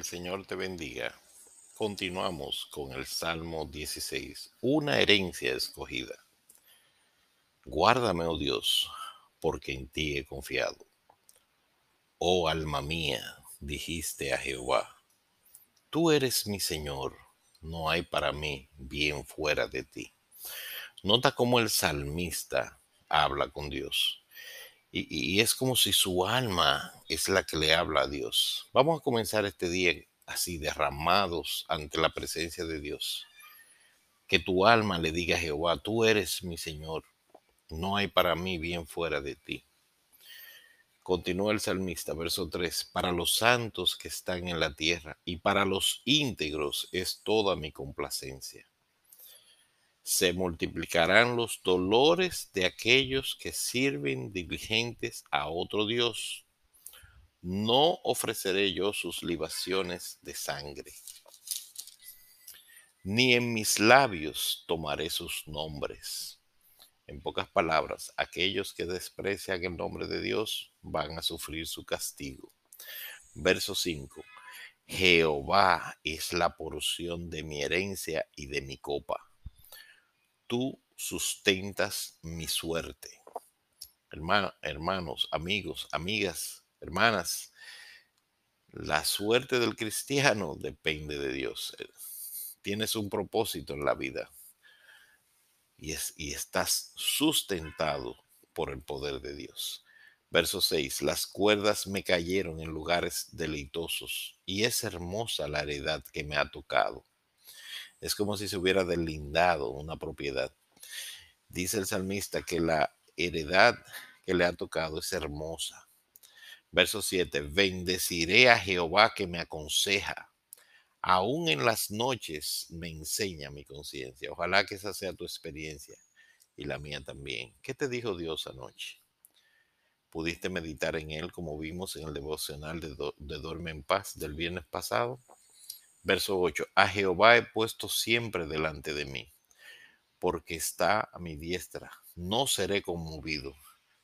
El Señor te bendiga. Continuamos con el Salmo 16, una herencia escogida. Guárdame, oh Dios, porque en ti he confiado. Oh alma mía, dijiste a Jehová, tú eres mi Señor, no hay para mí bien fuera de ti. Nota cómo el salmista habla con Dios. Y, es como si su alma es la que le habla a Dios. Vamos a comenzar este día así, derramados ante la presencia de Dios. Que tu alma le diga a Jehová, tú eres mi Señor, no hay para mí bien fuera de ti. Continúa el salmista, verso 3, para los santos que están en la tierra y para los íntegros es toda mi complacencia se multiplicarán los dolores de aquellos que sirven diligentes a otro Dios. No ofreceré yo sus libaciones de sangre, ni en mis labios tomaré sus nombres. En pocas palabras, aquellos que desprecian el nombre de Dios van a sufrir su castigo. Verso 5. Jehová es la porción de mi herencia y de mi copa tú sustentas mi suerte. hermanos, amigos, amigas, hermanas, la suerte del cristiano depende de Dios. Eh, tienes un propósito en la vida y, es, y estás sustentado por el poder de Dios. Verso 6. Las cuerdas me cayeron en lugares deleitosos y es hermosa la heredad que me ha tocado. Es como si se hubiera delindado una propiedad. Dice el salmista que la heredad que le ha tocado es hermosa. Verso 7. Bendeciré a Jehová que me aconseja. Aún en las noches me enseña mi conciencia. Ojalá que esa sea tu experiencia y la mía también. ¿Qué te dijo Dios anoche? ¿Pudiste meditar en él como vimos en el devocional de, de Duerme en Paz del viernes pasado? Verso 8. A Jehová he puesto siempre delante de mí, porque está a mi diestra. No seré conmovido.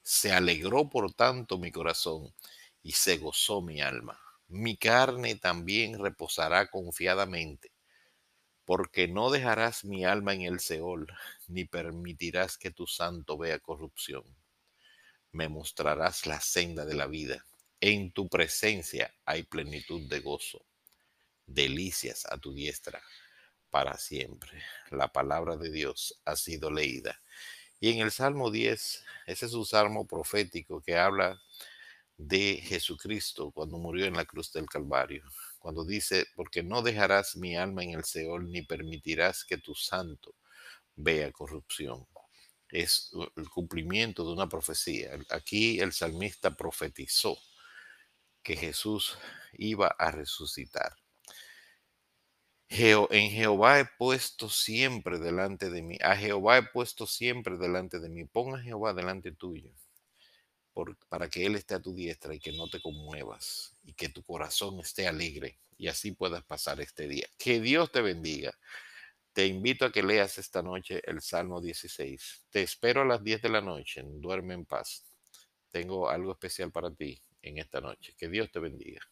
Se alegró por tanto mi corazón y se gozó mi alma. Mi carne también reposará confiadamente, porque no dejarás mi alma en el Seol, ni permitirás que tu santo vea corrupción. Me mostrarás la senda de la vida. En tu presencia hay plenitud de gozo delicias a tu diestra para siempre. La palabra de Dios ha sido leída. Y en el Salmo 10, ese es un salmo profético que habla de Jesucristo cuando murió en la cruz del Calvario. Cuando dice, porque no dejarás mi alma en el Seol ni permitirás que tu santo vea corrupción. Es el cumplimiento de una profecía. Aquí el salmista profetizó que Jesús iba a resucitar en Jehová he puesto siempre delante de mí. A Jehová he puesto siempre delante de mí. Ponga a Jehová delante tuyo. para que Él esté a tu diestra y que no te conmuevas y que tu corazón esté alegre y así puedas pasar este día. Que Dios te bendiga. Te invito a que leas esta noche el Salmo 16. Te espero a las 10 de la noche. Duerme en paz. Tengo algo especial para ti en esta noche. Que Dios te bendiga.